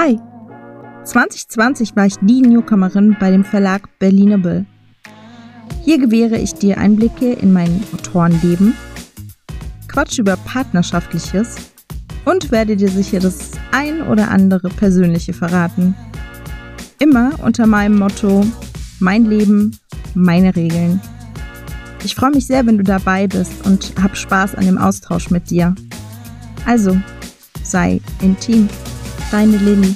Hi! 2020 war ich die Newcomerin bei dem Verlag Berlinable. Hier gewähre ich dir Einblicke in mein Autorenleben, Quatsch über Partnerschaftliches und werde dir sicher das ein oder andere Persönliche verraten. Immer unter meinem Motto Mein Leben, meine Regeln. Ich freue mich sehr, wenn du dabei bist und hab Spaß an dem Austausch mit dir. Also, sei intim. Deine Lynn.